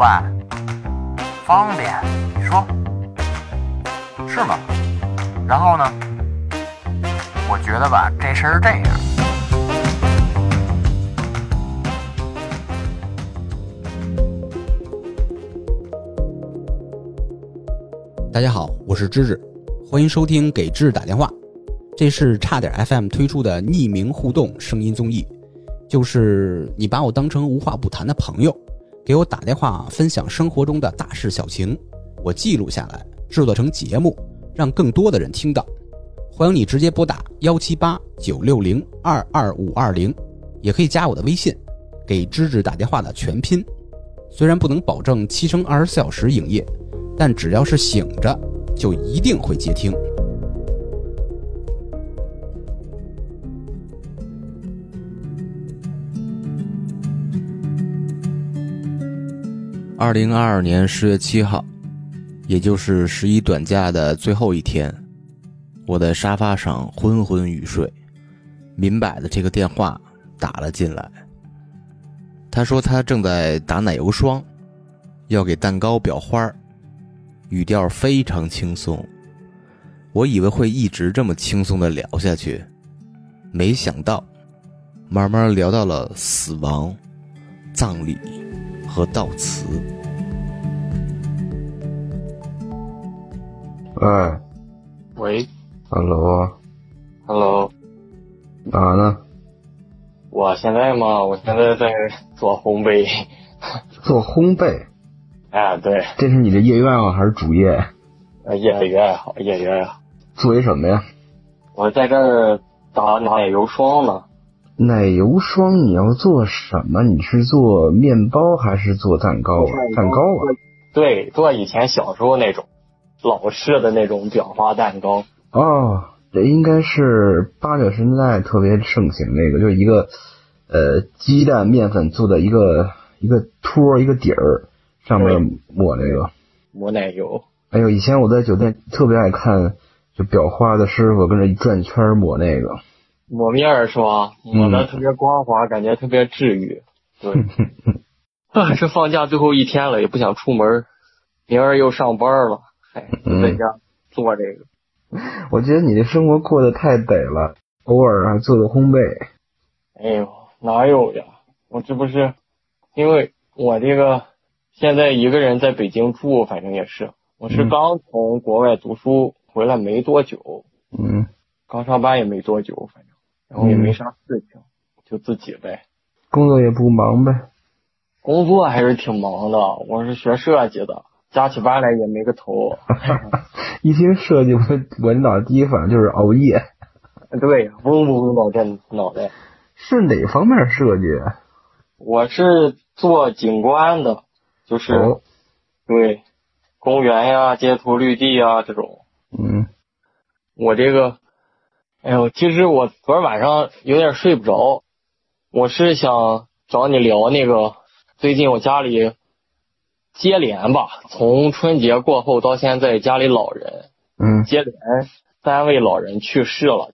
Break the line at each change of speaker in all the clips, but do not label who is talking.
喂，方便？你说是吗？然后呢？我觉得吧，这事儿是这样。
大家好，我是芝芝，欢迎收听《给芝芝打电话》，这是差点 FM 推出的匿名互动声音综艺，就是你把我当成无话不谈的朋友，给我打电话分享生活中的大事小情，我记录下来，制作成节目，让更多的人听到。欢迎你直接拨打幺七八九六零二二五二零，也可以加我的微信，给芝芝打电话的全拼。虽然不能保证七乘二十四小时营业。但只要是醒着，就一定会接听。
二零二二年十月七号，也就是十一短假的最后一天，我在沙发上昏昏欲睡，明摆的这个电话打了进来。他说他正在打奶油霜，要给蛋糕裱花。语调非常轻松，我以为会一直这么轻松的聊下去，没想到，慢慢聊到了死亡、葬礼和悼词。
哎，
喂
，Hello，Hello，
哪
呢？
我现在嘛，我现在在做烘焙。
做烘焙。
哎，对，
这是你的业余爱好还是主业？
呃，业余爱好，业余爱好。
做一什么呀？
我在这儿打奶油霜呢。
奶油霜你要做什么？你是做面包还是做蛋糕啊？蛋糕啊？
对，做以前小时候那种老式的那种裱花蛋糕。
哦，这应该是八九十年代特别盛行那个，就是一个呃鸡蛋面粉做的一个一个托一个底儿。上面抹那个
抹奶油。
哎呦，以前我在酒店特别爱看，就裱花的师傅跟着一转圈抹那个。
抹面儿是吧？抹的特别光滑，感觉特别治愈。对。这还是放假最后一天了，也不想出门，明儿又上班了，哎，在家做这个。
我觉得你的生活过得太得了，偶尔啊做做烘焙。
哎呦，哪有呀？我这不是因为我这个。现在一个人在北京住，反正也是，我是刚从国外读书回来没多久，
嗯，
刚上班也没多久，反正，然后也没啥事情，就自己呗。
工作也不忙呗？
工作还是挺忙的，我是学设计的，加起班来也没个头。
一听设计，我我脑第一反应就是熬夜。
对，嗡嗡脑袋脑袋。
是哪方面设计？
我是做景观的。就是，对，公园呀、街头绿地呀这种。
嗯，
我这个，哎呦，其实我昨儿晚上有点睡不着，我是想找你聊那个，最近我家里接连吧，从春节过后到现在，家里老人，
嗯，
接连三位老人去世了。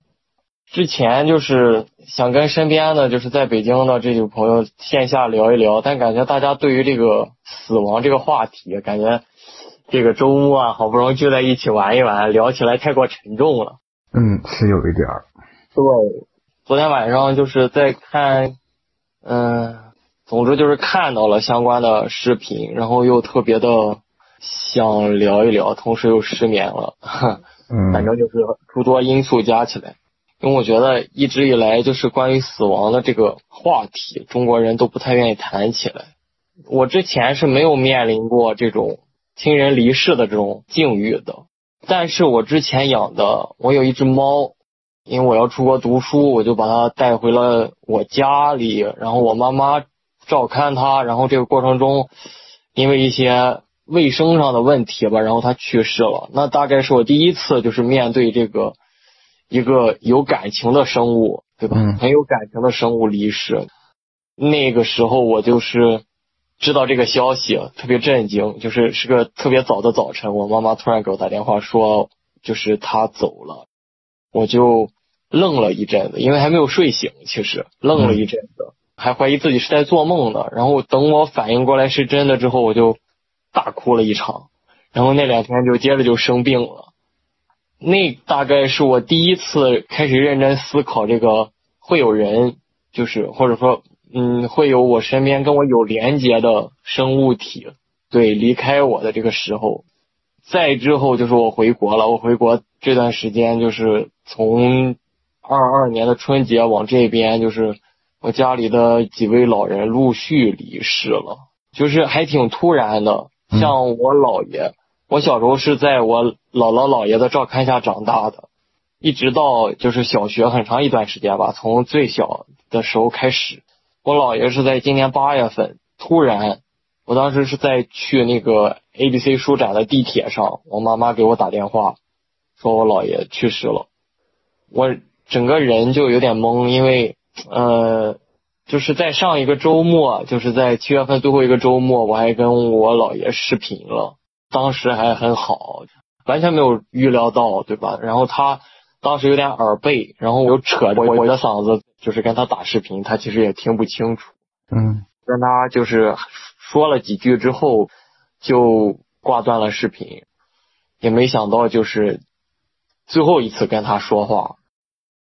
之前就是想跟身边的就是在北京的这些朋友线下聊一聊，但感觉大家对于这个死亡这个话题，感觉这个周末啊好不容易聚在一起玩一玩，聊起来太过沉重了。
嗯，是有一点儿。
对，昨天晚上就是在看，嗯，总之就是看到了相关的视频，然后又特别的想聊一聊，同时又失眠了。
嗯，
反正就是诸多因素加起来。因为我觉得一直以来就是关于死亡的这个话题，中国人都不太愿意谈起来。我之前是没有面临过这种亲人离世的这种境遇的，但是我之前养的，我有一只猫，因为我要出国读书，我就把它带回了我家里，然后我妈妈照看它，然后这个过程中，因为一些卫生上的问题吧，然后它去世了。那大概是我第一次就是面对这个。一个有感情的生物，对吧？很有感情的生物离世，那个时候我就是知道这个消息，特别震惊。就是是个特别早的早晨，我妈妈突然给我打电话说，就是她走了，我就愣了一阵子，因为还没有睡醒，其实愣了一阵子。还怀疑自己是在做梦呢。然后等我反应过来是真的之后，我就大哭了一场。然后那两天就接着就生病了。那大概是我第一次开始认真思考这个会有人，就是或者说，嗯，会有我身边跟我有连接的生物体，对，离开我的这个时候。再之后就是我回国了，我回国这段时间就是从二二年的春节往这边，就是我家里的几位老人陆续离世了，就是还挺突然的。像我姥爷，我小时候是在我姥姥姥爷的照看下长大的，一直到就是小学很长一段时间吧，从最小的时候开始，我姥爷是在今年八月份突然。我当时是在去那个 A B C 书展的地铁上，我妈妈给我打电话，说我姥爷去世了，我整个人就有点懵，因为呃，就是在上一个周末，就是在七月份最后一个周末，我还跟我姥爷视频了，当时还很好，完全没有预料到，对吧？然后他当时有点耳背，然后我又扯着我的嗓子，就是跟他打视频，他其实也听不清楚，
嗯，
跟他就是。说了几句之后，就挂断了视频，也没想到就是最后一次跟他说话。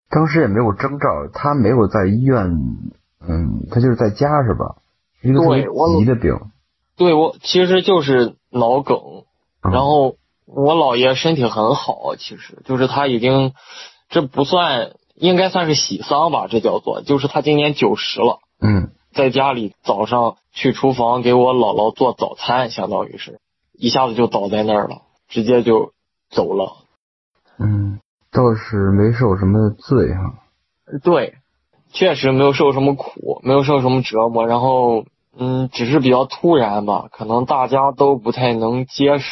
当时也没有征兆，他没有在医院，嗯，他就是在家是吧？一个特别急的病。
对我其实就是脑梗，然后我姥爷身体很好，其实就是他已经这不算应该算是喜丧吧，这叫做就是他今年九十了。
嗯。
在家里早上去厨房给我姥姥做早餐，相当于是一下子就倒在那儿了，直接就走了。
嗯，倒是没受什么罪哈。
对，确实没有受什么苦，没有受什么折磨。然后，嗯，只是比较突然吧，可能大家都不太能接受，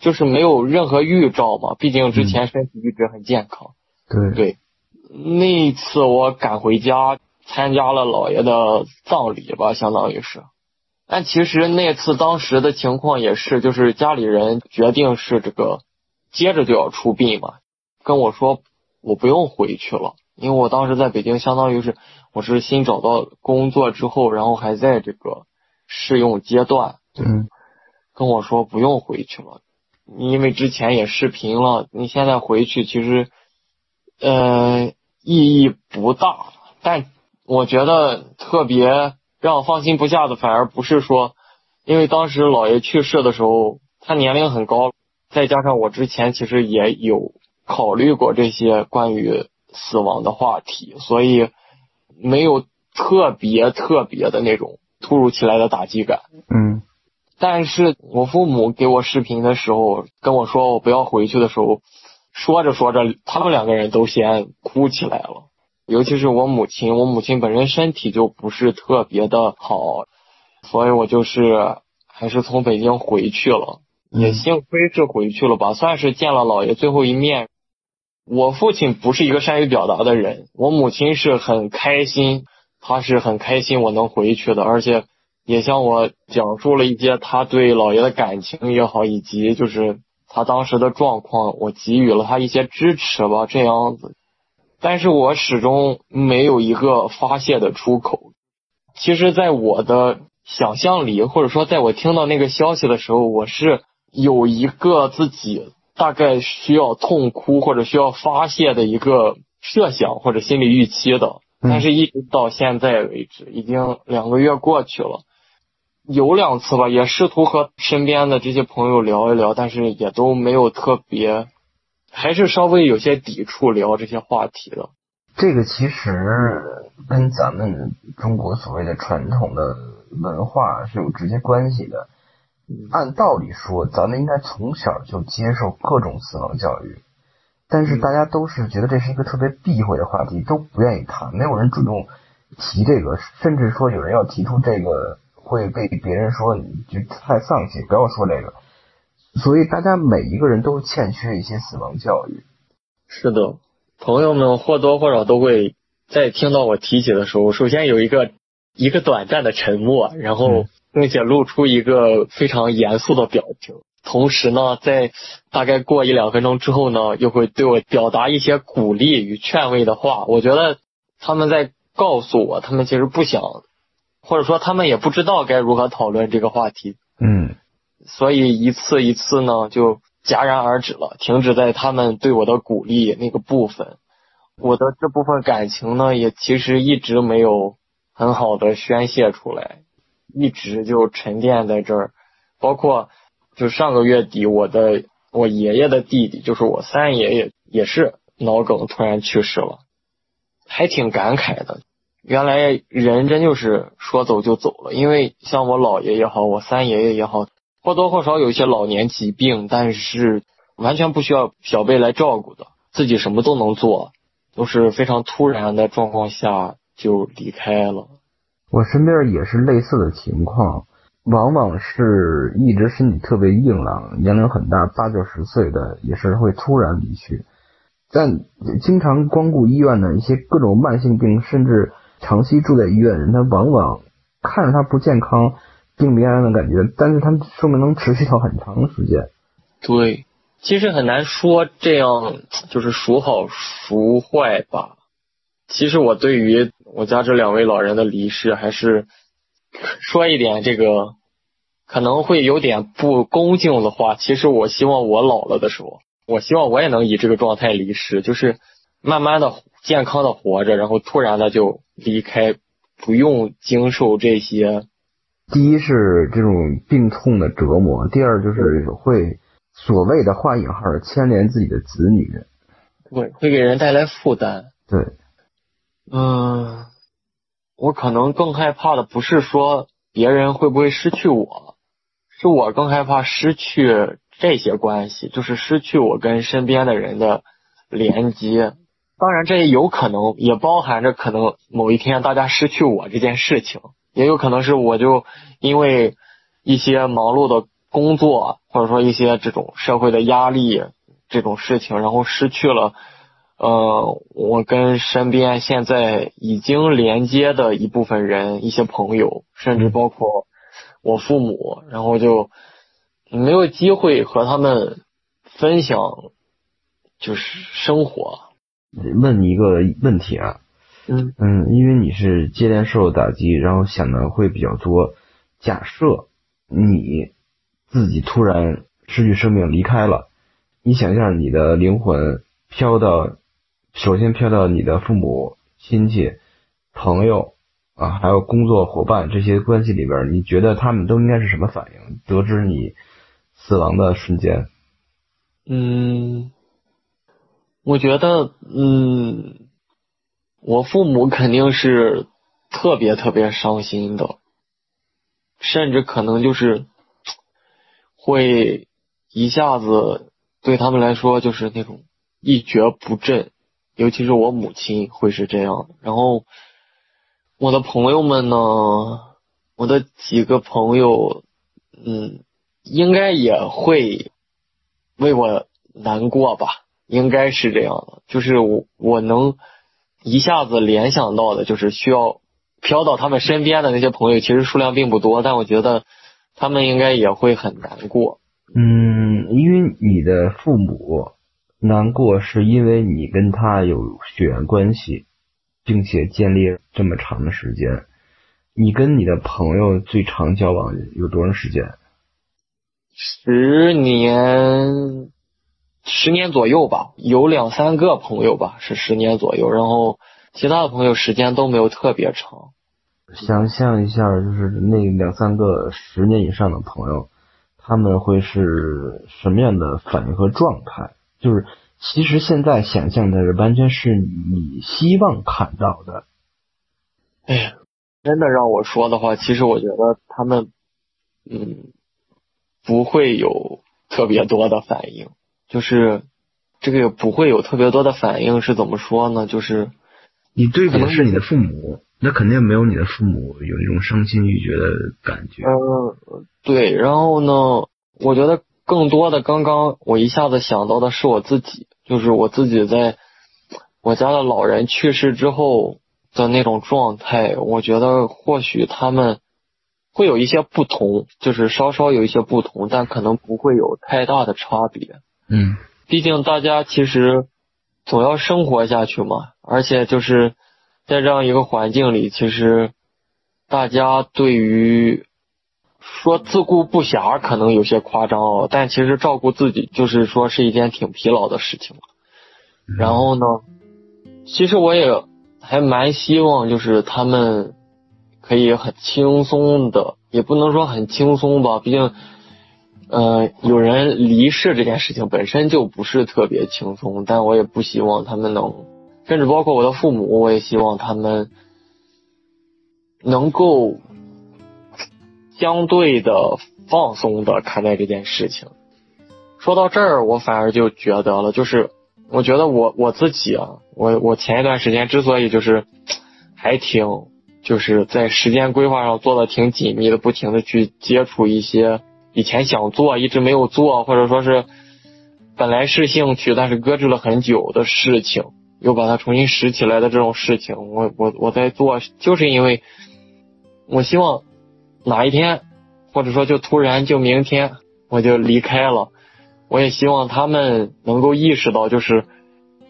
就是没有任何预兆嘛。毕竟之前身体一直很健康。
对
对，那一次我赶回家。参加了姥爷的葬礼吧，相当于是。但其实那次当时的情况也是，就是家里人决定是这个接着就要出殡嘛，跟我说我不用回去了，因为我当时在北京，相当于是我是新找到工作之后，然后还在这个试用阶段。
嗯。
跟我说不用回去了，因为之前也视频了，你现在回去其实呃意义不大，但。我觉得特别让我放心不下的，反而不是说，因为当时姥爷去世的时候，他年龄很高，再加上我之前其实也有考虑过这些关于死亡的话题，所以没有特别特别的那种突如其来的打击感。
嗯，
但是我父母给我视频的时候跟我说我不要回去的时候，说着说着，他们两个人都先哭起来了。尤其是我母亲，我母亲本身身体就不是特别的好，所以我就是还是从北京回去了，也幸亏是回去了吧，算是见了姥爷最后一面。我父亲不是一个善于表达的人，我母亲是很开心，她是很开心我能回去的，而且也向我讲述了一些他对姥爷的感情也好，以及就是他当时的状况，我给予了他一些支持吧，这样子。但是我始终没有一个发泄的出口。其实，在我的想象里，或者说在我听到那个消息的时候，我是有一个自己大概需要痛哭或者需要发泄的一个设想或者心理预期的。但是，一直到现在为止，已经两个月过去了，有两次吧，也试图和身边的这些朋友聊一聊，但是也都没有特别。还是稍微有些抵触聊这些话题的。
这个其实跟咱们中国所谓的传统的文化是有直接关系的。按道理说，咱们应该从小就接受各种死亡教育，但是大家都是觉得这是一个特别避讳的话题，都不愿意谈，没有人主动提这个，甚至说有人要提出这个，会被别人说你就太丧气，不要说这个。所以大家每一个人都欠缺一些死亡教育。
是的，朋友们或多或少都会在听到我提起的时候，首先有一个一个短暂的沉默，然后并且露出一个非常严肃的表情。同时呢，在大概过一两分钟之后呢，又会对我表达一些鼓励与劝慰的话。我觉得他们在告诉我，他们其实不想或者说他们也不知道该如何讨论这个话题，
嗯
所以一次一次呢就戛然而止了，停止在他们对我的鼓励那个部分。我的这部分感情呢，也其实一直没有很好的宣泄出来，一直就沉淀在这儿。包括就上个月底，我的我爷爷的弟弟，就是我三爷爷，也是脑梗突然去世了，还挺感慨的。原来人真就是说走就走了，因为像我姥爷也好，我三爷爷也好，或多或少有一些老年疾病，但是完全不需要小辈来照顾的，自己什么都能做，都是非常突然的状况下就离开了。
我身边也是类似的情况，往往是一直身体特别硬朗、年龄很大，八九十岁的，也是会突然离去。但经常光顾医院的一些各种慢性病，甚至长期住在医院的人，他往往看着他不健康、病恹恹的感觉，但是他们寿命能持续到很长时间。
对，其实很难说这样就是孰好孰坏吧。其实我对于我家这两位老人的离世，还是说一点这个可能会有点不恭敬的话。其实我希望我老了的时候，我希望我也能以这个状态离世，就是慢慢的健康的活着，然后突然的就离开，不用经受这些。
第一是这种病痛的折磨，第二就是会所谓的画引号牵连自己的子女。
对，会给人带来负担。
对，
嗯，我可能更害怕的不是说别人会不会失去我，是我更害怕失去这些关系，就是失去我跟身边的人的连接。当然，这也有可能，也包含着可能某一天大家失去我这件事情，也有可能是我就因为一些忙碌的工作，或者说一些这种社会的压力这种事情，然后失去了。呃，我跟身边现在已经连接的一部分人、一些朋友，甚至包括我父母，然后就没有机会和他们分享，就是生活。
问你一个问题啊，
嗯
嗯，因为你是接连受打击，然后想的会比较多。假设你自己突然失去生命离开了，你想象你的灵魂飘到。首先飘到你的父母、亲戚、朋友啊，还有工作伙伴这些关系里边，你觉得他们都应该是什么反应？得知你死亡的瞬间，
嗯，我觉得，嗯，我父母肯定是特别特别伤心的，甚至可能就是会一下子对他们来说就是那种一蹶不振。尤其是我母亲会是这样，然后我的朋友们呢，我的几个朋友，嗯，应该也会为我难过吧，应该是这样的。就是我我能一下子联想到的，就是需要飘到他们身边的那些朋友，其实数量并不多，但我觉得他们应该也会很难过。
嗯，因为你的父母。难过是因为你跟他有血缘关系，并且建立这么长的时间。你跟你的朋友最长交往有多长时间？
十年，十年左右吧，有两三个朋友吧，是十年左右。然后其他的朋友时间都没有特别长。
想象一下，就是那两三个十年以上的朋友，他们会是什么样的反应和状态？就是，其实现在想象的完全是你希望看到的。
哎呀，真的让我说的话，其实我觉得他们，嗯，不会有特别多的反应。就是这个也不会有特别多的反应是怎么说呢？就是
你对比的是你的父母，那肯定没有你的父母有一种伤心欲绝的感觉。
嗯，对。然后呢，我觉得。更多的，刚刚我一下子想到的是我自己，就是我自己在我家的老人去世之后的那种状态。我觉得或许他们会有一些不同，就是稍稍有一些不同，但可能不会有太大的差别。
嗯，
毕竟大家其实总要生活下去嘛，而且就是在这样一个环境里，其实大家对于说自顾不暇可能有些夸张哦，但其实照顾自己就是说是一件挺疲劳的事情。然后呢，其实我也还蛮希望就是他们可以很轻松的，也不能说很轻松吧，毕竟。呃，有人离世这件事情本身就不是特别轻松，但我也不希望他们能，甚至包括我的父母，我也希望他们能够相对的放松的看待这件事情。说到这儿，我反而就觉得了，就是我觉得我我自己啊，我我前一段时间之所以就是还挺就是在时间规划上做的挺紧密的，不停的去接触一些。以前想做一直没有做，或者说是本来是兴趣，但是搁置了很久的事情，又把它重新拾起来的这种事情，我我我在做，就是因为我希望哪一天，或者说就突然就明天我就离开了，我也希望他们能够意识到，就是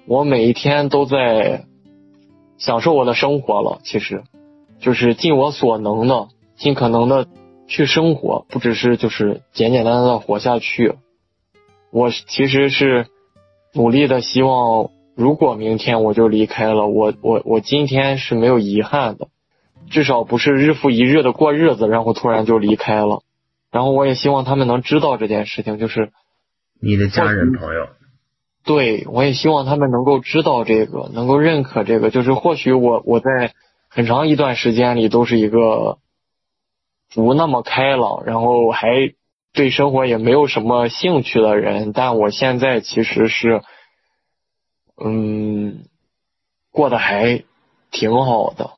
我每一天都在享受我的生活了，其实就是尽我所能的，尽可能的。去生活，不只是就是简简单单的活下去。我其实是努力的，希望如果明天我就离开了，我我我今天是没有遗憾的，至少不是日复一日的过日子，然后突然就离开了。然后我也希望他们能知道这件事情，就是
你的家人朋友。
对，我也希望他们能够知道这个，能够认可这个，就是或许我我在很长一段时间里都是一个。不那么开朗，然后还对生活也没有什么兴趣的人，但我现在其实是，嗯，过得还挺好的。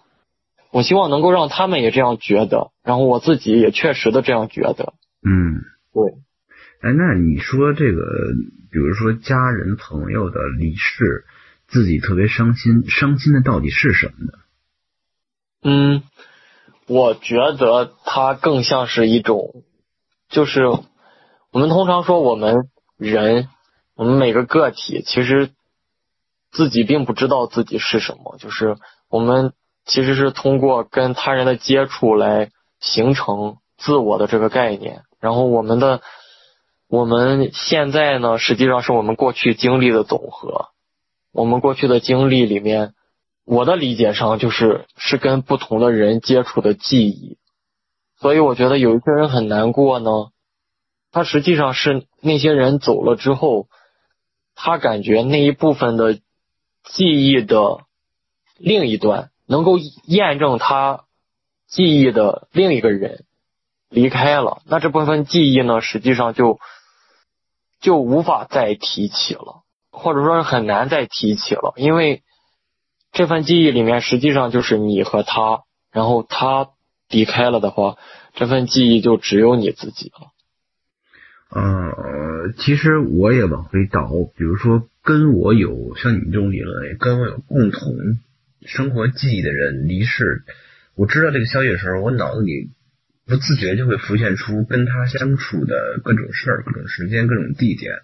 我希望能够让他们也这样觉得，然后我自己也确实的这样觉得。
嗯，
对。
哎，那你说这个，比如说家人朋友的离世，自己特别伤心，伤心的到底是什么呢？
嗯。我觉得它更像是一种，就是我们通常说我们人，我们每个个体其实自己并不知道自己是什么，就是我们其实是通过跟他人的接触来形成自我的这个概念。然后我们的我们现在呢，实际上是我们过去经历的总和，我们过去的经历里面。我的理解上就是是跟不同的人接触的记忆，所以我觉得有一些人很难过呢。他实际上是那些人走了之后，他感觉那一部分的记忆的另一端能够验证他记忆的另一个人离开了，那这部分记忆呢，实际上就就无法再提起了，或者说是很难再提起了，因为。这份记忆里面实际上就是你和他，然后他离开了的话，这份记忆就只有你自己了。
呃，其实我也往回倒，比如说跟我有像你这种理论，跟我有共同生活记忆的人离世，我知道这个消息的时候，我脑子里不自觉就会浮现出跟他相处的各种事儿、各种时间、各种地点。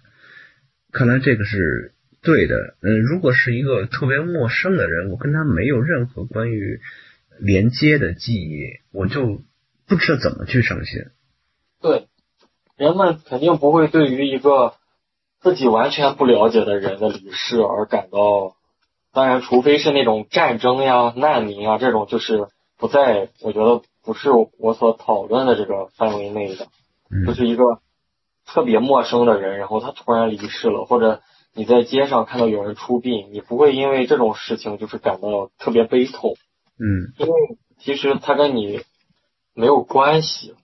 看来这个是。对的，嗯，如果是一个特别陌生的人，我跟他没有任何关于连接的记忆，我就不知道怎么去伤心。
对，人们肯定不会对于一个自己完全不了解的人的离世而感到，当然，除非是那种战争呀、难民啊这种，就是不在我觉得不是我所讨论的这个范围内的，就是一个特别陌生的人，然后他突然离世了，或者。你在街上看到有人出殡，你不会因为这种事情就是感到特别悲痛，
嗯，
因为其实他跟你没有关系。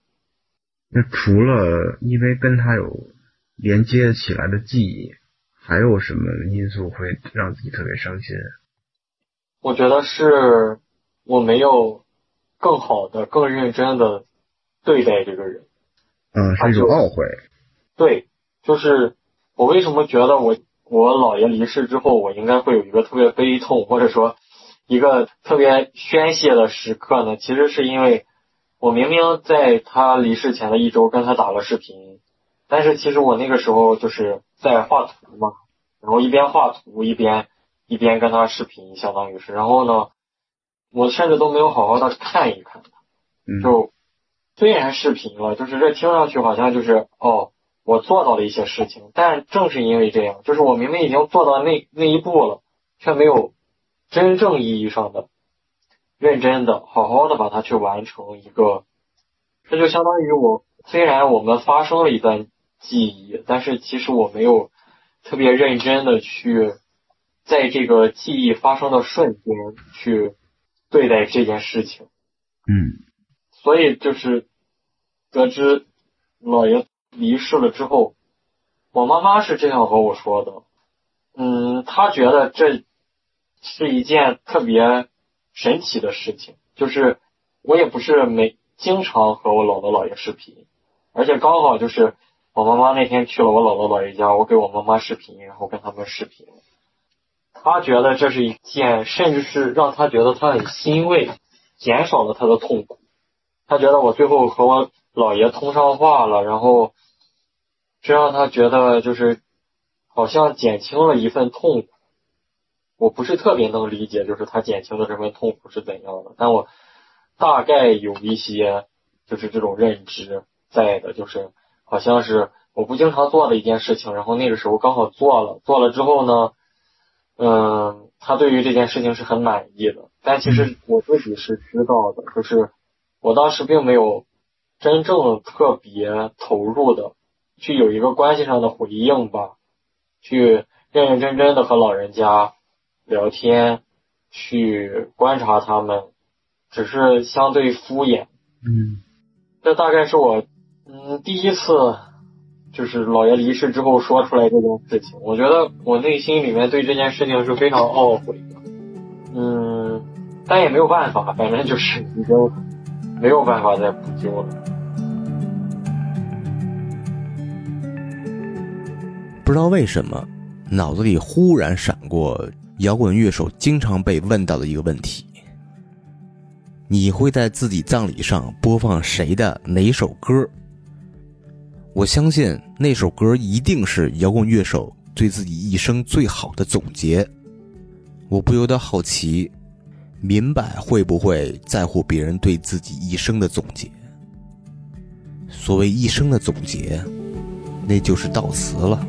那除了因为跟他有连接起来的记忆，还有什么因素会让自己特别伤心？
我觉得是我没有更好的、更认真的对待这个人。
嗯，是一种懊悔。
对，就是我为什么觉得我。我姥爷离世之后，我应该会有一个特别悲痛，或者说一个特别宣泄的时刻呢。其实是因为我明明在他离世前的一周跟他打了视频，但是其实我那个时候就是在画图嘛，然后一边画图一边一边跟他视频，相当于是。然后呢，我甚至都没有好好的看一看他，
嗯
就虽然视频了，就是这听上去好像就是哦，我做到了一些事情，但正是因为这样，就是我明明已经做到那那一步了，却没有真正意义上的认真的、好好的把它去完成一个，这就相当于我虽然我们发生了一段记忆，但是其实我没有特别认真的去在这个记忆发生的瞬间去对待这件事情。
嗯
所以就是得知老爷离世了之后，我妈妈是这样和我说的，嗯，她觉得这是一件特别神奇的事情，就是我也不是每经常和我姥姥姥爷视频，而且刚好就是我妈妈那天去了我姥姥姥爷家，我给我妈妈视频，然后跟他们视频，她觉得这是一件，甚至是让她觉得她很欣慰，减少了她的痛苦。他觉得我最后和我姥爷通上话了，然后这让他觉得就是好像减轻了一份痛苦。我不是特别能理解，就是他减轻的这份痛苦是怎样的，但我大概有一些就是这种认知在的，就是好像是我不经常做的一件事情，然后那个时候刚好做了，做了之后呢，嗯，他对于这件事情是很满意的，但其实我自己是知道的，就是。我当时并没有真正特别投入的去有一个关系上的回应吧，去认认真真的和老人家聊天，去观察他们，只是相对敷衍。
嗯
这大概是我嗯第一次就是姥爷离世之后说出来这件事情，我觉得我内心里面对这件事情是非常懊悔的。嗯，但也没有办法，反正就是已经。没有办法再补救了。
不知道为什么，脑子里忽然闪过摇滚乐手经常被问到的一个问题：你会在自己葬礼上播放谁的哪首歌？我相信那首歌一定是摇滚乐手对自己一生最好的总结。我不由得好奇。明白会不会在乎别人对自己一生的总结？所谓一生的总结，那就是悼词了。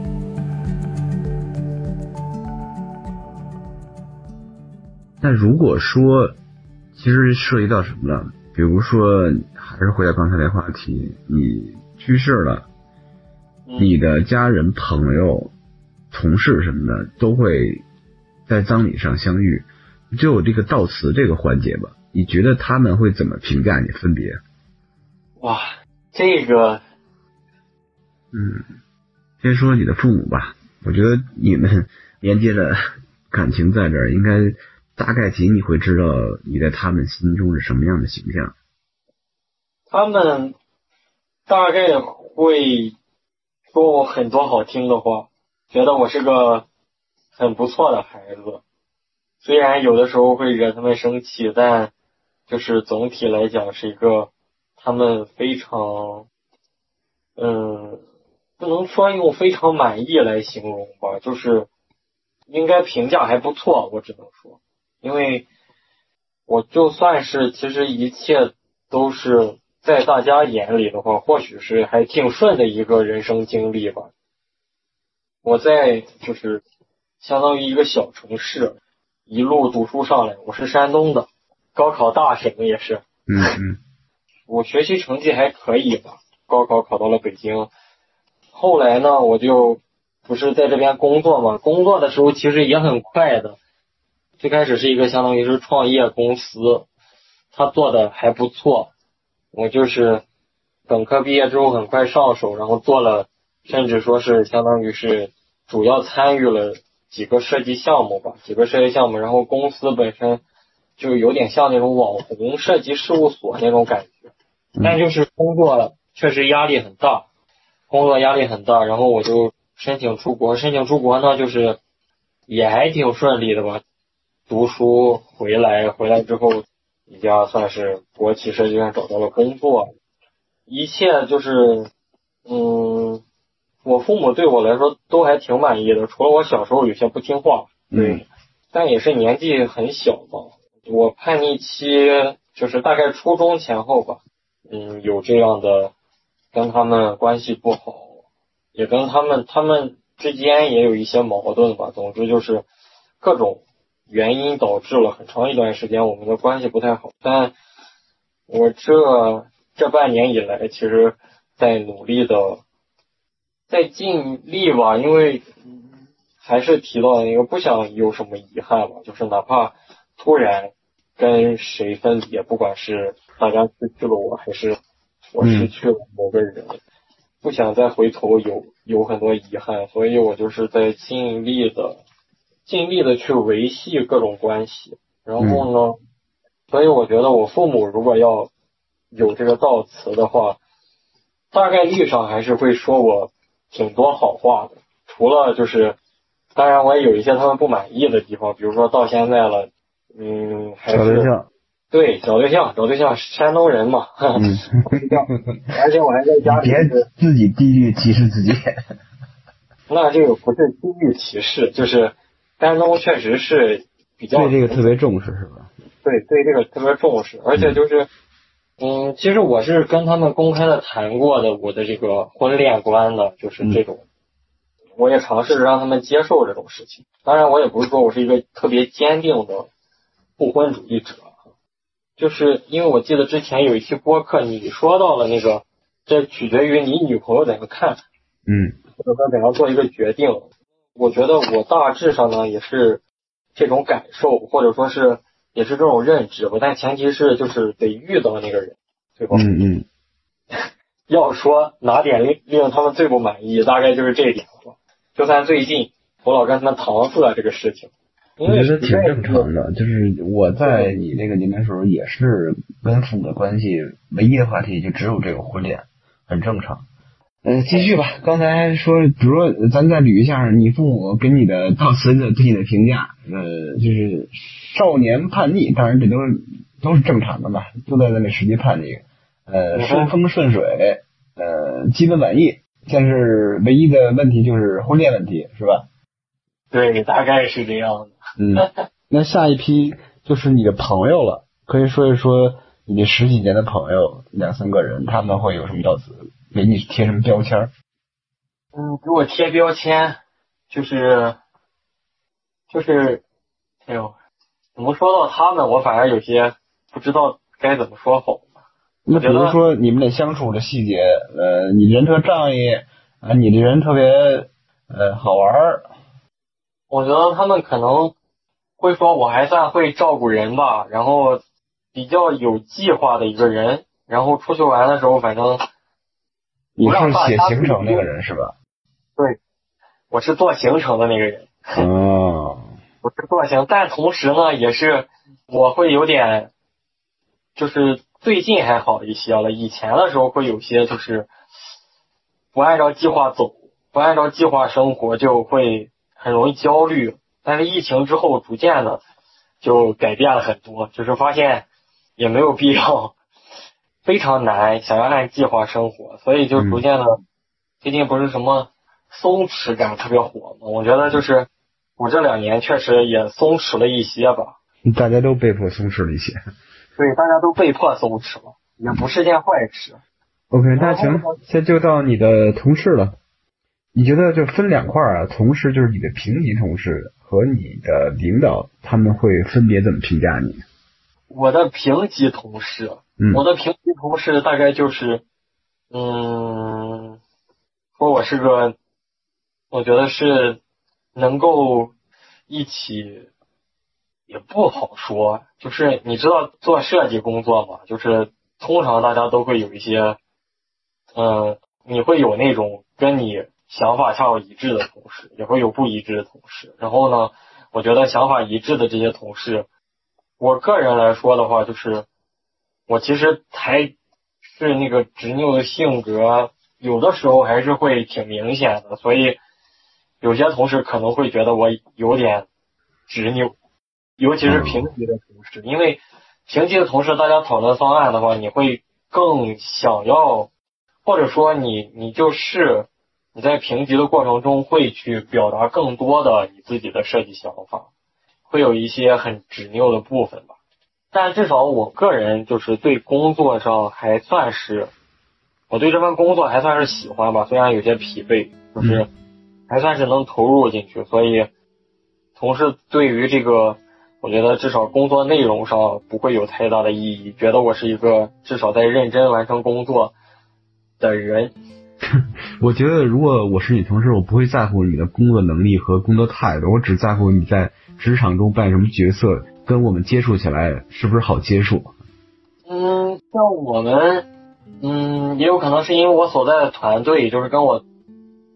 但如果说，其实涉及到什么呢？比如说，还是回到刚才那话题，你去世了，你的家人、朋友、同事什么的都会在葬礼上相遇。就有这个悼词这个环节吧，你觉得他们会怎么评价你？分别？
哇，这个，
嗯，先说你的父母吧。我觉得你们连接的感情在这儿，应该大概其你会知道你在他们心中是什么样的形象。
他们大概会说我很多好听的话，觉得我是个很不错的孩子。虽然有的时候会惹他们生气，但就是总体来讲是一个他们非常，嗯，不能说用非常满意来形容吧，就是应该评价还不错，我只能说，因为我就算是其实一切都是在大家眼里的话，或许是还挺顺的一个人生经历吧。我在就是相当于一个小城市。一路读书上来，我是山东的，高考大省也是。
嗯嗯。
我学习成绩还可以吧，高考考到了北京。后来呢，我就不是在这边工作嘛，工作的时候其实也很快的。最开始是一个相当于是创业公司，他做的还不错。我就是本科毕业之后很快上手，然后做了，甚至说是相当于是主要参与了。几个设计项目吧，几个设计项目，然后公司本身就有点像那种网红设计事务所那种感觉，但就是工作确实压力很大，工作压力很大，然后我就申请出国，申请出国呢就是也还挺顺利的吧，读书回来，回来之后一家算是国企设计院找到了工作，一切就是嗯。我父母对我来说都还挺满意的，除了我小时候有些不听话，
嗯，
但也是年纪很小嘛。我叛逆期就是大概初中前后吧，嗯，有这样的跟他们关系不好，也跟他们他们之间也有一些矛盾吧。总之就是各种原因导致了很长一段时间我们的关系不太好。但我这这半年以来，其实在努力的在尽力吧，因为还是提到那个不想有什么遗憾吧，就是哪怕突然跟谁分别，不管是大家失去了我，还是我失去了某个人，不想再回头有有很多遗憾，所以我就是在尽力的尽力的去维系各种关系，然后呢，所以我觉得我父母如果要有这个悼词的话，大概率上还是会说我挺多好话的，除了就是。当然，我也有一些他们不满意的地方，比如说到现在了，嗯，还是
找对象，
对找对象，找对象，山东人嘛，
嗯，
而且我还在家里
自己地域歧视自己。
那这个不是地域歧视，就是山东确实是比较
对这个特别重视，是吧？
对对这个特别重视，而且就是，嗯，其实我是跟他们公开的谈过的我的这个婚恋观的，就是这种，我也尝试着让他们接受这种事情。当然，我也不是说我是一个特别坚定的不婚主义者，就是因为我记得之前有一期播客你说到了那个，这取决于你女朋友怎么看，
嗯
或者说怎样做一个决定。我觉得我大致上呢也是这种感受，或者说是也是这种认知吧，但前提是就是得遇到那个人，对吧？
嗯嗯，
要说哪点令令他们最不满意，大概就是这一点了吧。就算最近我老跟他们搪塞这个事情，因为
我觉得挺正常的。就是我在你那个年龄时候，也是跟父母的关系唯一的话题就只有这个婚恋，很正常。嗯，继续吧。刚才说，比如说，咱再捋一下你父母给你的到词的对你的评价。呃，就是少年叛逆，当然这都是都是正常的吧，都在那时期叛逆。呃，顺风顺水，呃，基本满意。但是唯一的问题就是婚恋问题，是吧？
对，大概是这样的。
嗯，那下一批就是你的朋友了，可以说一说你这十几年的朋友，两三个人，他们会有什么悼词，给你贴什么标签儿？
嗯，给我贴标签，就是就是，哎呦，怎么说到他们，我反而有些不知道该怎么说好。
那比如说你们俩相处的细节，呃，你人特仗义啊，你这人特别呃好玩儿，
我觉得他们可能会说我还算会照顾人吧，然后比较有计划的一个人，然后出去玩的时候，反正
你是写行程那个人是吧？
对，我是做行程的那个人。
哦，
我是做行，但同时呢，也是我会有点，就是最近还好一些了。以前的时候会有些就是不按照计划走，不按照计划生活，就会很容易焦虑。但是疫情之后，逐渐的就改变了很多，就是发现也没有必要非常难想要按计划生活，所以就逐渐的，最近不是什么松弛感特别火吗？我觉得就是我这两年确实也松弛了一些吧。
大家都被迫松弛了一些。
对，大家都被迫松弛了，也不是件坏事。
OK，那行，现在就到你的同事了。你觉得就分两块啊？同事就是你的平级同事和你的领导，他们会分别怎么评价你？
我的平级同事，
嗯
我的平级同事大概就是，嗯，说我是个，我觉得是能够一起，也不好说，就是你知道做设计工作嘛，就是通常大家都会有一些，嗯，你会有那种跟你想法恰好一致的同事，也会有不一致的同事。然后呢，我觉得想法一致的这些同事，我个人来说的话，就是我其实还是那个执拗的性格，有的时候还是会挺明显的，所以有些同事可能会觉得我有点执拗，尤其是平级的同事，因为平级的同事大家讨论方案的话，你会更想要，或者说你你就是你在评级的过程中会去表达更多的你自己的设计想法，会有一些很执拗的部分吧。但至少我个人就是对工作上还算是，我对这份工作还算是喜欢吧，虽然有些疲惫，就是还算是能投入进去。所以，同事对于这个，我觉得至少工作内容上不会有太大的意义，觉得我是一个至少在认真完成工作的人。
我觉得如果我是你同事，我不会在乎你的工作能力和工作态度，我只在乎你在职场中扮什么角色，跟我们接触起来是不是好接触。
嗯，像我们，嗯，也有可能是因为我所在的团队就是跟我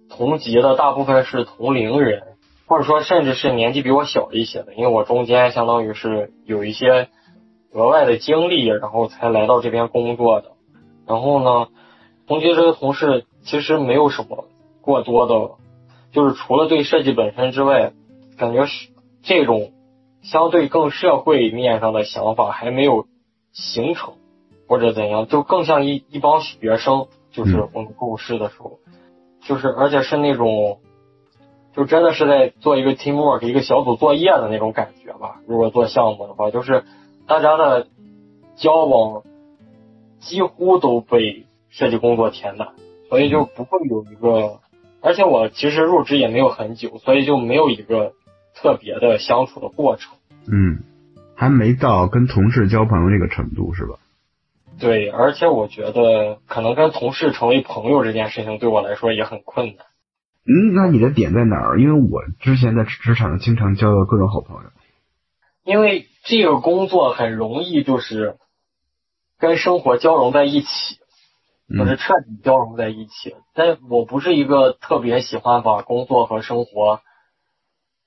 同级的大部分是同龄人，或者说甚至是年纪比我小一些的，因为我中间相当于是有一些额外的经历，然后才来到这边工作的。然后呢，同级这些同事其实没有什么过多的，就是除了对设计本身之外，感觉是这种相对更社会面上的想法还没有形成，或者怎样，就更像一一帮学生，就是我们共事的时候，就是而且是那种，就真的是在做一个 teamwork 一个小组作业的那种感觉吧。如果做项目的话，就是大家的交往几乎都被设计工作填满，所以就不会有一个，而且我其实入职也没有很久，所以就没有一个特别的相处的过程。
嗯，还没到跟同事交朋友这个程度是吧？
对，而且我觉得可能跟同事成为朋友这件事情对我来说也很困难。
嗯，那你的点在哪儿？因为我之前在职场上经常交到各种好朋友。
因为这个工作很容易就是跟生活交融在一起，就是彻底交融在一起。但我不是一个特别喜欢把工作和生活，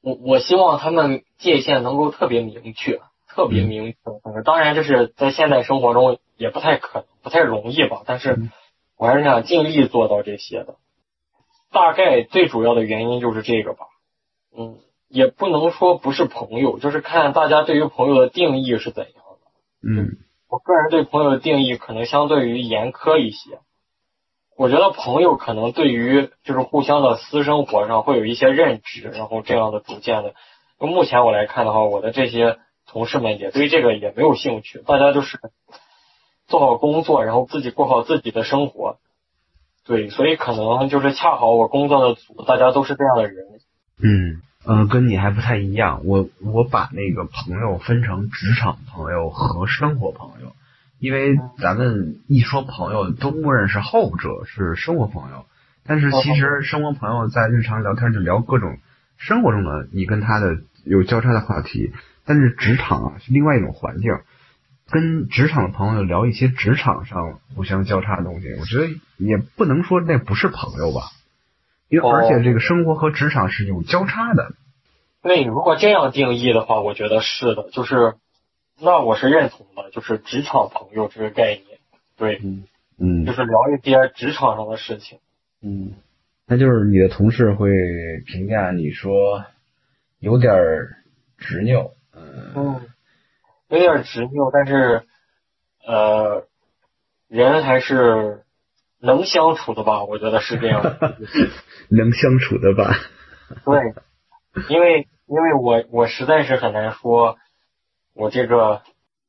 我我希望他们界限能够特别明确，特别明确。当然，这是在现代生活中也不太可能，不太容易吧。但是我还是想尽力做到这些的。大概最主要的原因就是这个吧，嗯，也不能说不是朋友，就是看大家对于朋友的定义是怎样的。
嗯
我个人对朋友的定义可能相对于严苛一些。我觉得朋友可能对于就是互相的私生活上会有一些认知，然后这样的逐渐的。目前我来看的话，我的这些同事们也对这个也没有兴趣，大家就是做好工作，然后自己过好自己的生活。对，所以可能就是恰好我工作的组大家都是这样的人。
嗯呃，跟你还不太一样。我我把那个朋友分成职场朋友和生活朋友，因为咱们一说朋友都默认是后者是生活朋友，但是其实生活朋友在日常聊天就聊各种生活中的你跟他的有交叉的话题，但是职场啊是另外一种环境。跟职场的朋友聊一些职场上互相交叉的东西，我觉得也不能说那不是朋友吧，因为
哦。
而且这个生活和职场是有交叉的。
对，如果这样定义的话，我觉得是的，就是那我是认同的，就是职场朋友这个概念。对，
嗯
就是聊一些职场上的事情。
嗯，那就是你的同事会评价你说有点儿执拗，嗯
嗯，有点执拗，但是呃，人还是能相处的吧？我觉得是这样的。
能相处的吧？
对，因为因为我我实在是很难说，我这个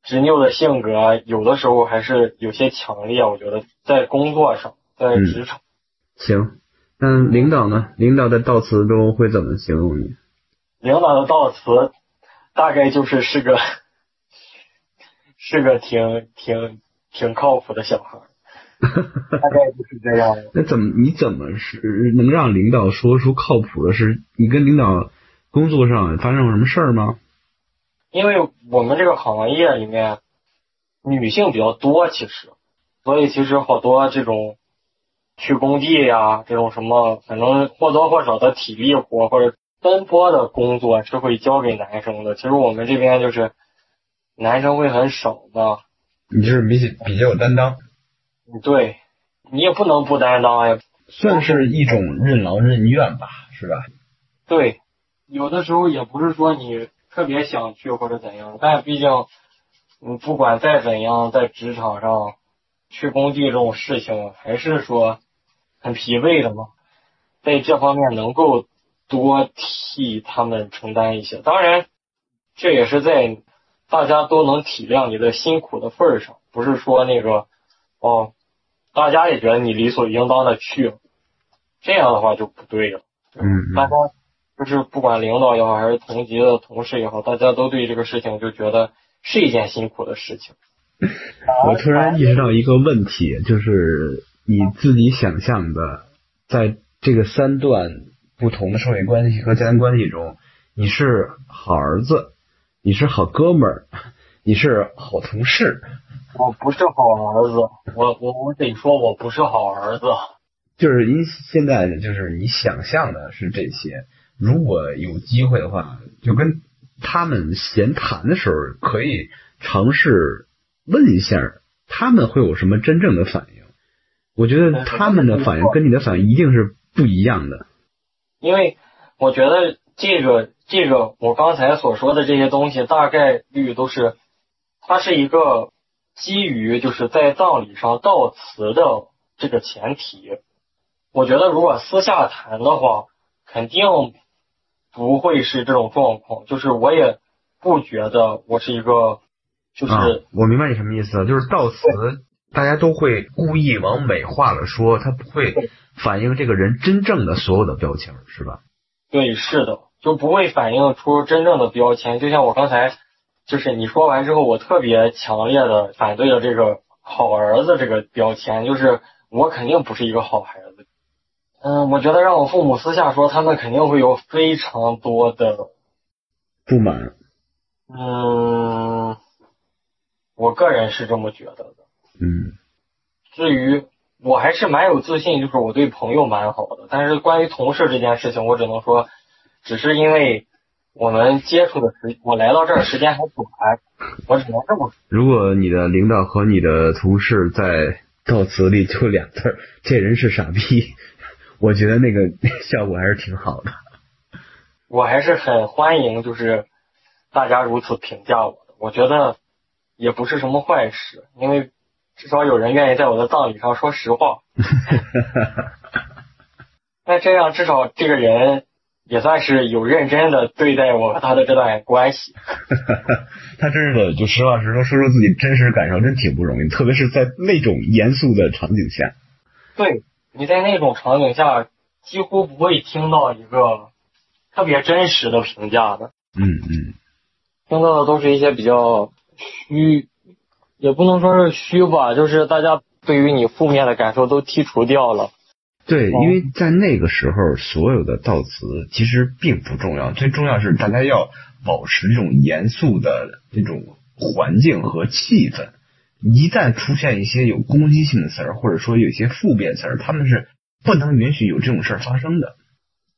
执拗的性格有的时候还是有些强烈。我觉得在工作上，在
嗯
职场，
行，那领导呢？领导的悼词中会怎么形容你？
领导的悼词大概就是是个是个挺挺挺靠谱的小孩儿，大概就是这样。
那怎么你怎么是能让领导说出靠谱的是？你跟领导工作上发生过什么事儿吗？
因为我们这个行业里面女性比较多，其实，所以其实好多这种去工地呀、这种什么，反正或多或少的体力活或者奔波的工作是会交给男生的。其实我们这边就是男生会很少的，
你就是比较比较有担当，
对你也不能不担当呀。
算是一种任劳任怨吧，是吧？
对，有的时候也不是说你特别想去或者怎样，但毕竟，你不管再怎样，在职场上去工地这种事情，还是说很疲惫的嘛。在这方面能够多替他们承担一些，当然，这也是在大家都能体谅你的辛苦的份儿上，不是说那个哦，大家也觉得你理所应当的去，这样的话就不对了。
嗯
大家就是不管领导也好，还是同级的同事也好，大家都对这个事情就觉得是一件辛苦的事情。
我突然意识到一个问题，就是你自己想象的，在这个三段不同的社会关系和家庭关系中，你是好儿子，你是好哥们儿，你是好同事，
我不是好儿子，我我我得说我不是好儿子。
就是你现在就是你想象的是这些。如果有机会的话，就跟他们闲谈的时候，可以尝试问一下他们会有什么真正的反应。我觉得他们的反应跟你的反应一定是不一样的。
因为我觉得这个这个我刚才所说的这些东西，大概率都是它是一个基于就是在葬礼上悼词的这个前提。我觉得如果私下谈的话，肯定不会是这种状况。就是我也不觉得我是一个，就是、
啊，我明白你什么意思了，就是悼词大家都会故意往美化了说，它不会反映这个人真正的所有的标签，是吧？
对，是的，就不会反映出真正的标签。就像我刚才，就是你说完之后，我特别强烈的反对了这个好儿子这个标签，就是我肯定不是一个好孩子。嗯，我觉得让我父母私下说，他们肯定会有非常多的，
不满，
嗯，我个人是这么觉得的。
嗯
至于我还是蛮有自信，就是我对朋友蛮好的。但是关于同事这件事情，我只能说，只是因为我们接触的时，我来到这儿时间还短，我只能这么说。
如果你的领导和你的同事在到词里就俩字儿“这人是傻逼”，我觉得那个 效果还是挺好的。
我还是很欢迎，就是大家如此评价我的。我觉得也不是什么坏事，因为至少有人愿意在我的葬礼上说实话。那这样至少这个人也算是有认真的对待我和他的这段关系。
他真是的就实话实说，说出自己真实感受，真挺不容易，特别是在那种严肃的场景下。
对，你在那种场景下几乎不会听到一个特别真实的评价的，
嗯嗯，
听到的都是一些比较虚，也不能说是虚吧，就是大家对于你负面的感受都剔除掉了。
对，
哦
因为在那个时候，所有的悼词其实并不重要，最重要是大家要保持这种严肃的那种环境和气氛。一旦出现一些有攻击性的词儿，或者说有一些负面词儿，他们是不能允许有这种事儿发生的。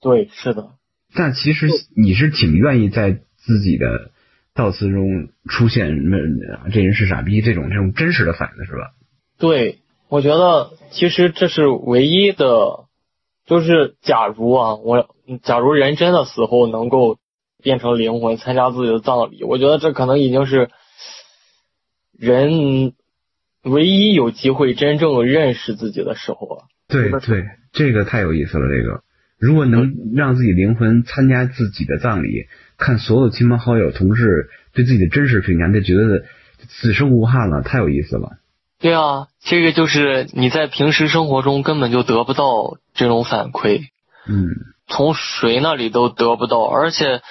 对，是的，
但其实你是挺愿意在自己的悼词中出现什么“这人是傻逼”这种这种真实的反应的是吧？
对，我觉得其实这是唯一的，就是假如啊，我假如人真的死后能够变成灵魂参加自己的葬礼，我觉得这可能已经是人唯一有机会真正认识自己的时候了。
对对，这个太有意思了。这个如果能让自己灵魂参加自己的葬礼，看所有亲朋好友、同事对自己的真实评价，就觉得此生无憾了，太有意思了。
对啊，这个就是你在平时生活中根本就得不到这种反馈，
嗯
从谁那里都得不到，而且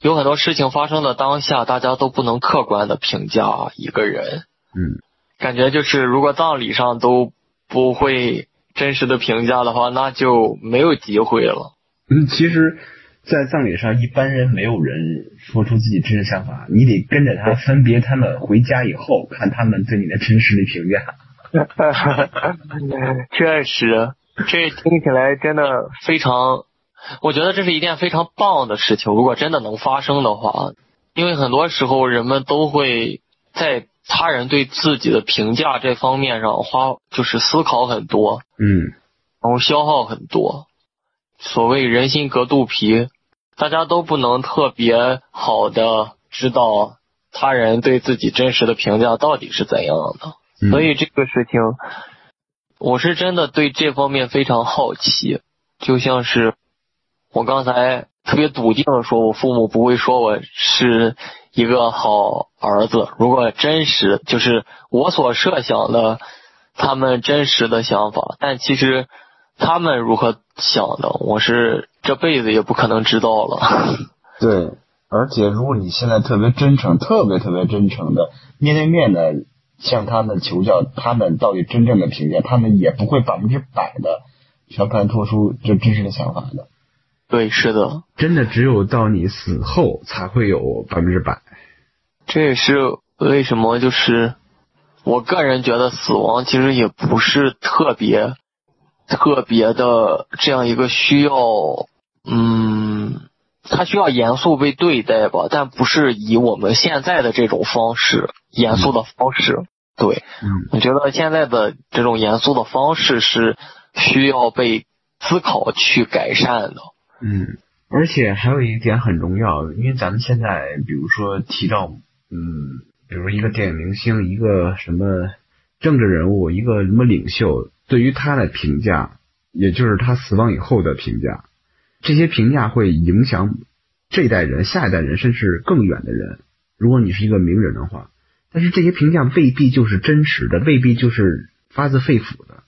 有很多事情发生的当下，大家都不能客观的评价一个人。
嗯，
感觉就是如果葬礼上都不会真实的评价的话，那就没有机会了。
嗯，其实，在葬礼上，一般人没有人说出自己真实想法，你得跟着他分别他们回家以后，看他们对你的真实的评价。
确实，这听起来真的非常，我觉得这是一件非常棒的事情。如果真的能发生的话，因为很多时候人们都会在他人对自己的评价这方面上花，就是思考很多，
嗯
然后消耗很多。所谓人心隔肚皮，大家都不能特别好的知道他人对自己真实的评价到底是怎样的。
嗯
所以这个事情，我是真的对这方面非常好奇。就像是我刚才特别笃定的说，我父母不会说我是一个好儿子。如果真实就是我所设想的，他们真实的想法，但其实他们如何想的，我是这辈子也不可能知道了。
对，而且如果你现在特别真诚、特别特别真诚的面对面的向他们求教，他们到底真正的评价，他们也不会百分之百的全盘托出这真实的想法的。
对，是的，
真的只有到你死后才会有百分之百。
这也是为什么就是我个人觉得死亡其实也不是特别特别的这样一个需要，嗯，它需要严肃被对待吧，但不是以我们现在的这种方式严肃的方式。对，
嗯
我觉得现在的这种严肃的方式是需要被思考去改善的。
嗯，而且还有一点很重要，因为咱们现在比如说提到，嗯，比如一个电影明星，一个什么政治人物，一个什么领袖，对于他的评价，也就是他死亡以后的评价，这些评价会影响这一代人、下一代人，甚至更远的人。如果你是一个名人的话，但是这些评价未必就是真实的，未必就是发自肺腑的。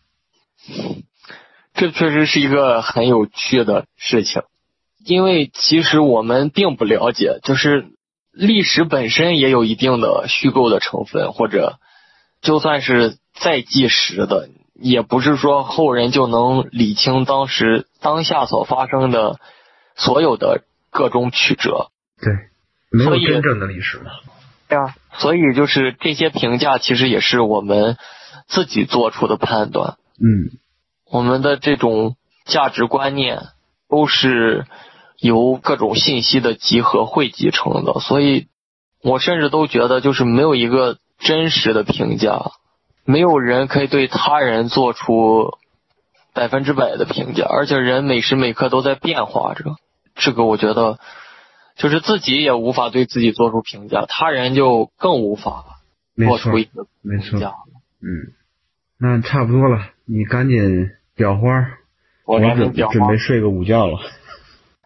这确实是一个很有趣的事情，因为其实我们并不了解，就是历史本身也有一定的虚构的成分，或者就算是再纪实的，也不是说后人就能理清当时当下所发生的所有的各种曲折。
对，没有真正的历史嘛。
对啊，所以就是这些评价其实也是我们自己做出的判断。
嗯
我们的这种价值观念都是由各种信息的集合汇集成的，所以我甚至都觉得，就是没有一个真实的评价，没有人可以对他人做出百分之百的评价，而且人每时每刻都在变化着，这个我觉得就是自己也无法对自己做出评价，他人就更无法
没错
做出一个
没错
评价。
嗯，那差不多了，你赶紧裱花，
我
准准备睡个午觉了。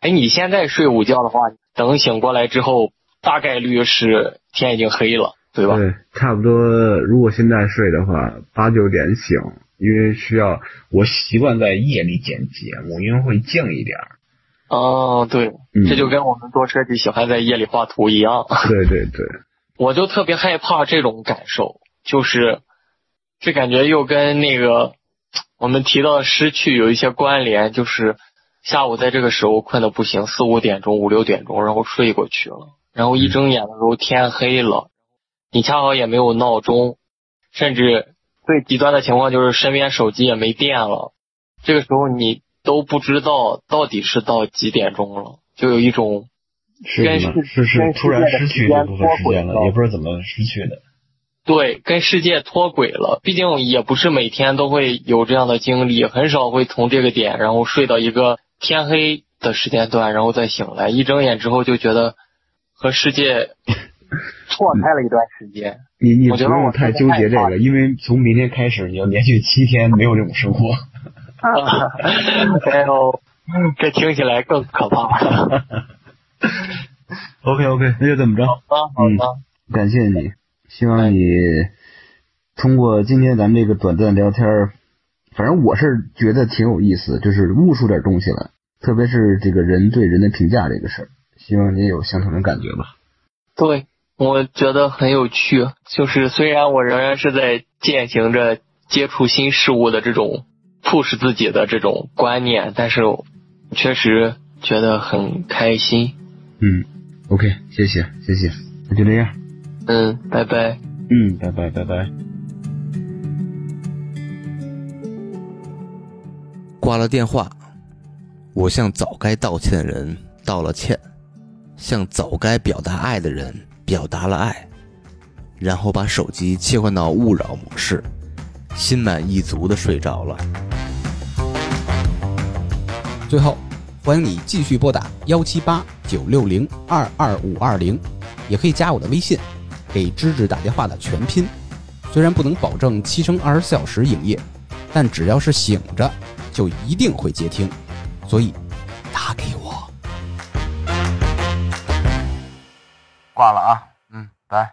哎，你现在睡午觉的话，等醒过来之后，大概率是天已经黑了，对吧？
对，差不多。如果现在睡的话，八九点醒，因为需要我习惯在夜里剪节目，因为会静一点。
哦，对，
嗯
这就跟我们做设计喜欢在夜里画图一样。
对对对，
我就特别害怕这种感受，就是这感觉又跟那个我们提到的失去有一些关联，就是下午在这个时候困得不行，四五点钟、五六点钟，然后睡过去了，然后一睁眼的时候天黑了，你恰好也没有闹钟，甚至最极端的情况就是身边手机也没电了，这个时候你都不知道到底是到几点钟了，就有一种跟
是是是突然失去这部分时间了也不知道怎么失去的。
对，跟世界脱轨了。毕竟也不是每天都会有这样的经历，很少会从这个点，然后睡到一个天黑的时间段，然后再醒来。一睁眼之后就觉得和世界 错开了一段时间。
你你不用太纠结这个，因为从明天开始你要连续七天没有这种生活。
哎呦，这听起来更可怕。
OK OK，那就这么着。
好的，好的，
感谢你，希望你通过今天咱们这个短暂聊天儿，反正我是觉得挺有意思，就是悟出点东西来，特别是这个人对人的评价这个事儿，希望你有相同的感觉吧。
对，我觉得很有趣。就是虽然我仍然是在践行着接触新事物的这种 push 自己的这种观念，但是确实觉得很开心。
嗯，OK，谢谢谢谢，那就这样。
嗯，拜拜。
嗯，拜拜拜拜。
挂了电话，我向早该道歉的人道了歉，向早该表达爱的人表达了爱，然后把手机切换到勿扰模式，心满意足的睡着了。
最后，欢迎你继续拨打幺七八九六零二二五二零，也可以加我的微信，给芝芝打电话的全拼。虽然不能保证七乘二十四小时营业，但只要是醒着，就一定会接听，所以打给我。
挂了啊，嗯，拜。